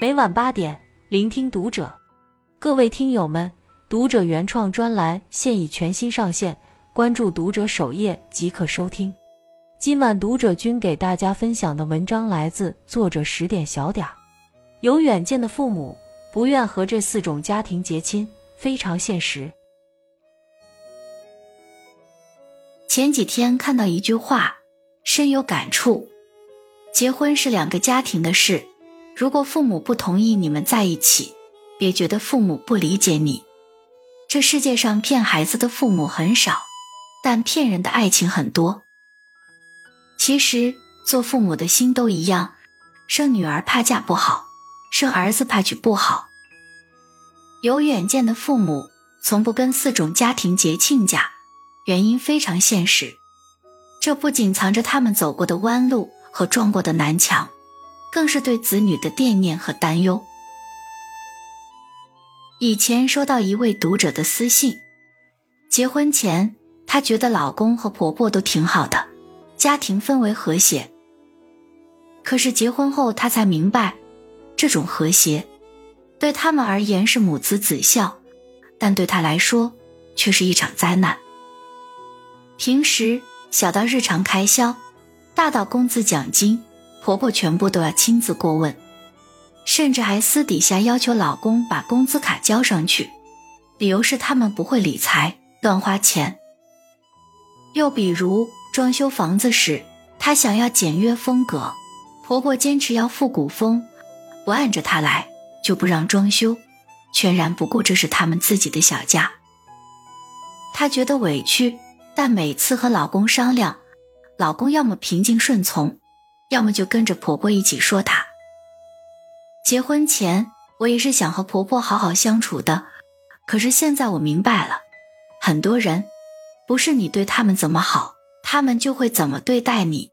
每晚八点，聆听读者。各位听友们，读者原创专栏现已全新上线，关注读者首页即可收听。今晚读者君给大家分享的文章来自作者十点小点儿。有远见的父母不愿和这四种家庭结亲，非常现实。前几天看到一句话，深有感触：结婚是两个家庭的事，如果父母不同意你们在一起，别觉得父母不理解你。这世界上骗孩子的父母很少，但骗人的爱情很多。其实做父母的心都一样，生女儿怕嫁不好，生儿子怕娶不好。有远见的父母从不跟四种家庭结亲家。原因非常现实，这不仅藏着他们走过的弯路和撞过的南墙，更是对子女的惦念和担忧。以前收到一位读者的私信，结婚前她觉得老公和婆婆都挺好的，家庭氛围和谐。可是结婚后她才明白，这种和谐对他们而言是母慈子孝，但对她来说却是一场灾难。平时小到日常开销，大到工资奖金，婆婆全部都要亲自过问，甚至还私底下要求老公把工资卡交上去，理由是他们不会理财，乱花钱。又比如装修房子时，她想要简约风格，婆婆坚持要复古风，不按着她来就不让装修，全然不顾这是他们自己的小家。她觉得委屈。但每次和老公商量，老公要么平静顺从，要么就跟着婆婆一起说她。结婚前我也是想和婆婆好好相处的，可是现在我明白了，很多人不是你对他们怎么好，他们就会怎么对待你。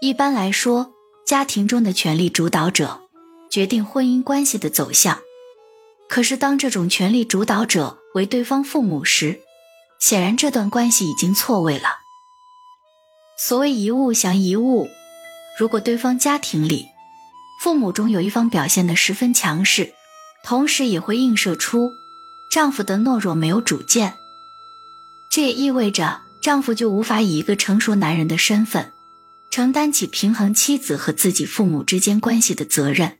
一般来说，家庭中的权力主导者决定婚姻关系的走向，可是当这种权力主导者为对方父母时，显然，这段关系已经错位了。所谓一物降一物，如果对方家庭里父母中有一方表现得十分强势，同时也会映射出丈夫的懦弱、没有主见。这也意味着丈夫就无法以一个成熟男人的身份，承担起平衡妻子和自己父母之间关系的责任。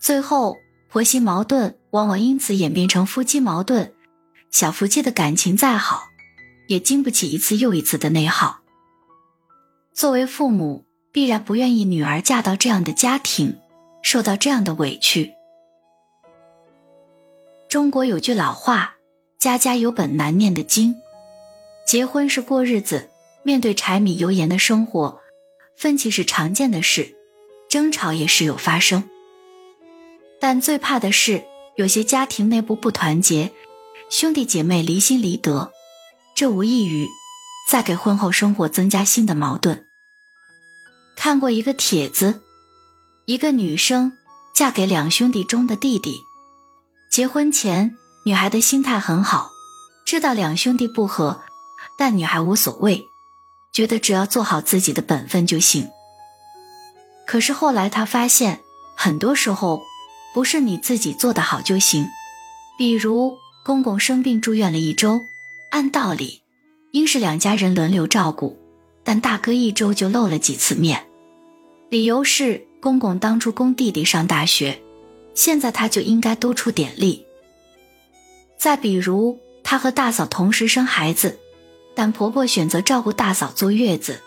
最后，婆媳矛盾往往因此演变成夫妻矛盾。小夫妻的感情再好，也经不起一次又一次的内耗。作为父母，必然不愿意女儿嫁到这样的家庭，受到这样的委屈。中国有句老话：“家家有本难念的经。”结婚是过日子，面对柴米油盐的生活，分歧是常见的事，争吵也时有发生。但最怕的是，有些家庭内部不团结。兄弟姐妹离心离德，这无异于在给婚后生活增加新的矛盾。看过一个帖子，一个女生嫁给两兄弟中的弟弟。结婚前，女孩的心态很好，知道两兄弟不和，但女孩无所谓，觉得只要做好自己的本分就行。可是后来她发现，很多时候不是你自己做得好就行，比如。公公生病住院了一周，按道理应是两家人轮流照顾，但大哥一周就露了几次面，理由是公公当初供弟弟上大学，现在他就应该多出点力。再比如，他和大嫂同时生孩子，但婆婆选择照顾大嫂坐月子，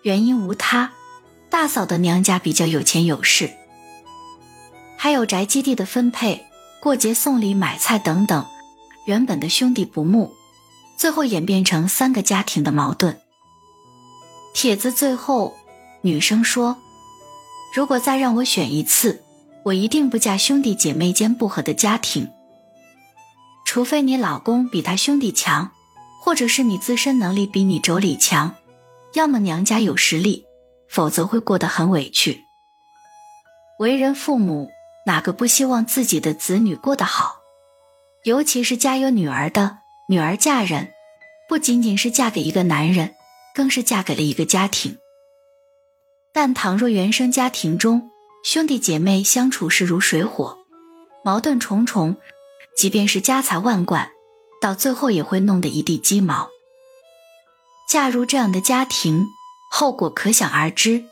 原因无他，大嫂的娘家比较有钱有势。还有宅基地的分配、过节送礼、买菜等等。原本的兄弟不睦，最后演变成三个家庭的矛盾。帖子最后，女生说：“如果再让我选一次，我一定不嫁兄弟姐妹间不和的家庭。除非你老公比他兄弟强，或者是你自身能力比你妯娌强，要么娘家有实力，否则会过得很委屈。为人父母，哪个不希望自己的子女过得好？”尤其是家有女儿的女儿嫁人，不仅仅是嫁给一个男人，更是嫁给了一个家庭。但倘若原生家庭中兄弟姐妹相处势如水火，矛盾重重，即便是家财万贯，到最后也会弄得一地鸡毛。嫁入这样的家庭，后果可想而知。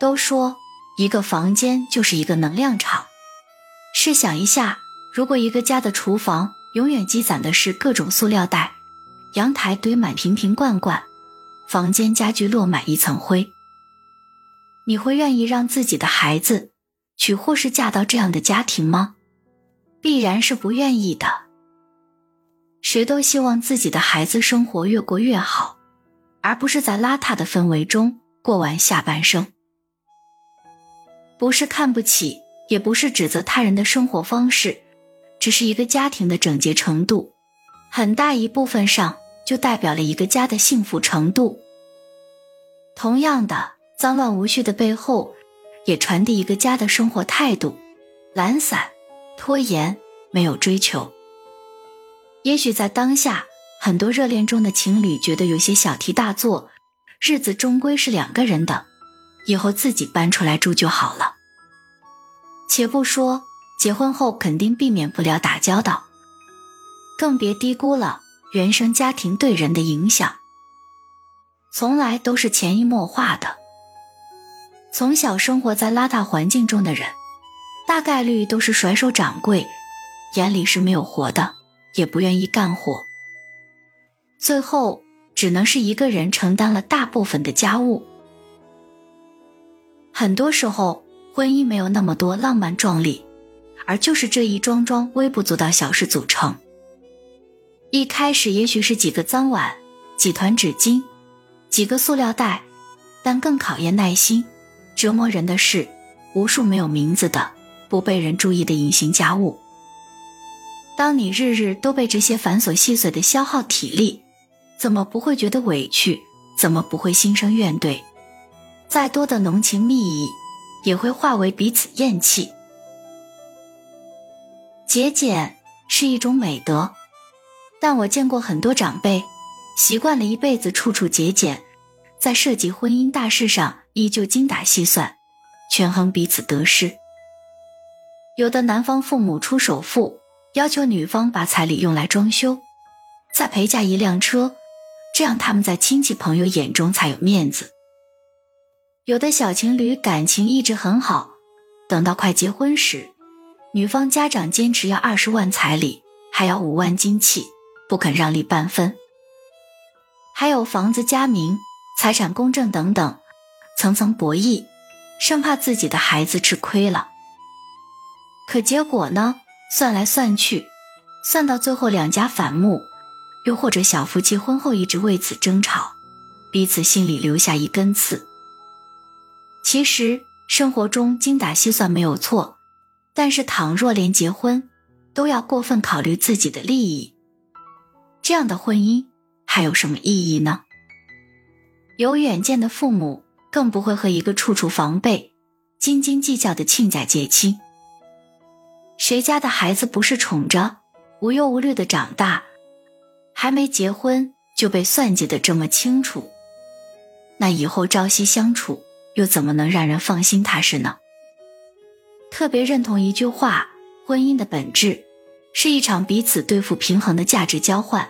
都说一个房间就是一个能量场，试想一下，如果一个家的厨房永远积攒的是各种塑料袋，阳台堆满瓶瓶罐罐，房间家具落满一层灰，你会愿意让自己的孩子娶或是嫁到这样的家庭吗？必然是不愿意的。谁都希望自己的孩子生活越过越好，而不是在邋遢的氛围中过完下半生。不是看不起，也不是指责他人的生活方式，只是一个家庭的整洁程度，很大一部分上就代表了一个家的幸福程度。同样的，脏乱无序的背后，也传递一个家的生活态度：懒散、拖延、没有追求。也许在当下，很多热恋中的情侣觉得有些小题大做，日子终归是两个人的。以后自己搬出来住就好了。且不说结婚后肯定避免不了打交道，更别低估了原生家庭对人的影响。从来都是潜移默化的。从小生活在邋遢环境中的人，大概率都是甩手掌柜，眼里是没有活的，也不愿意干活，最后只能是一个人承担了大部分的家务。很多时候，婚姻没有那么多浪漫壮丽，而就是这一桩桩微不足道小事组成。一开始也许是几个脏碗、几团纸巾、几个塑料袋，但更考验耐心、折磨人的是无数没有名字的、不被人注意的隐形家务。当你日日都被这些繁琐细碎的消耗体力，怎么不会觉得委屈？怎么不会心生怨怼？再多的浓情蜜意，也会化为彼此厌弃。节俭是一种美德，但我见过很多长辈，习惯了一辈子处处节俭，在涉及婚姻大事上依旧精打细算，权衡彼此得失。有的男方父母出首付，要求女方把彩礼用来装修，再陪嫁一辆车，这样他们在亲戚朋友眼中才有面子。有的小情侣感情一直很好，等到快结婚时，女方家长坚持要二十万彩礼，还要五万金器，不肯让利半分。还有房子加名、财产公证等等，层层博弈，生怕自己的孩子吃亏了。可结果呢？算来算去，算到最后两家反目，又或者小夫妻婚后一直为此争吵，彼此心里留下一根刺。其实生活中精打细算没有错，但是倘若连结婚都要过分考虑自己的利益，这样的婚姻还有什么意义呢？有远见的父母更不会和一个处处防备、斤斤计较的亲家结亲。谁家的孩子不是宠着、无忧无虑的长大，还没结婚就被算计的这么清楚？那以后朝夕相处。又怎么能让人放心踏实呢？特别认同一句话：婚姻的本质是一场彼此对付平衡的价值交换，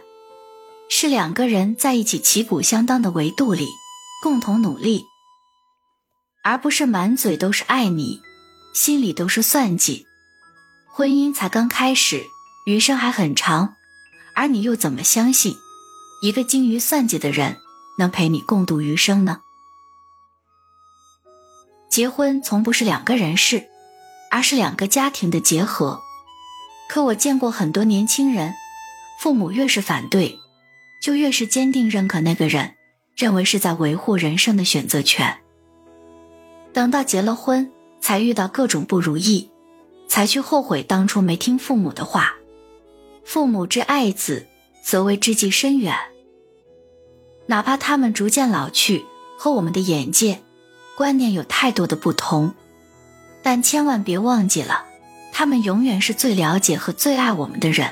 是两个人在一起旗鼓相当的维度里共同努力，而不是满嘴都是爱你，心里都是算计。婚姻才刚开始，余生还很长，而你又怎么相信一个精于算计的人能陪你共度余生呢？结婚从不是两个人事，而是两个家庭的结合。可我见过很多年轻人，父母越是反对，就越是坚定认可那个人，认为是在维护人生的选择权。等到结了婚，才遇到各种不如意，才去后悔当初没听父母的话。父母之爱子，则为之计深远。哪怕他们逐渐老去，和我们的眼界。观念有太多的不同，但千万别忘记了，他们永远是最了解和最爱我们的人。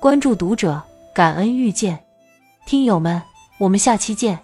关注读者，感恩遇见，听友们，我们下期见。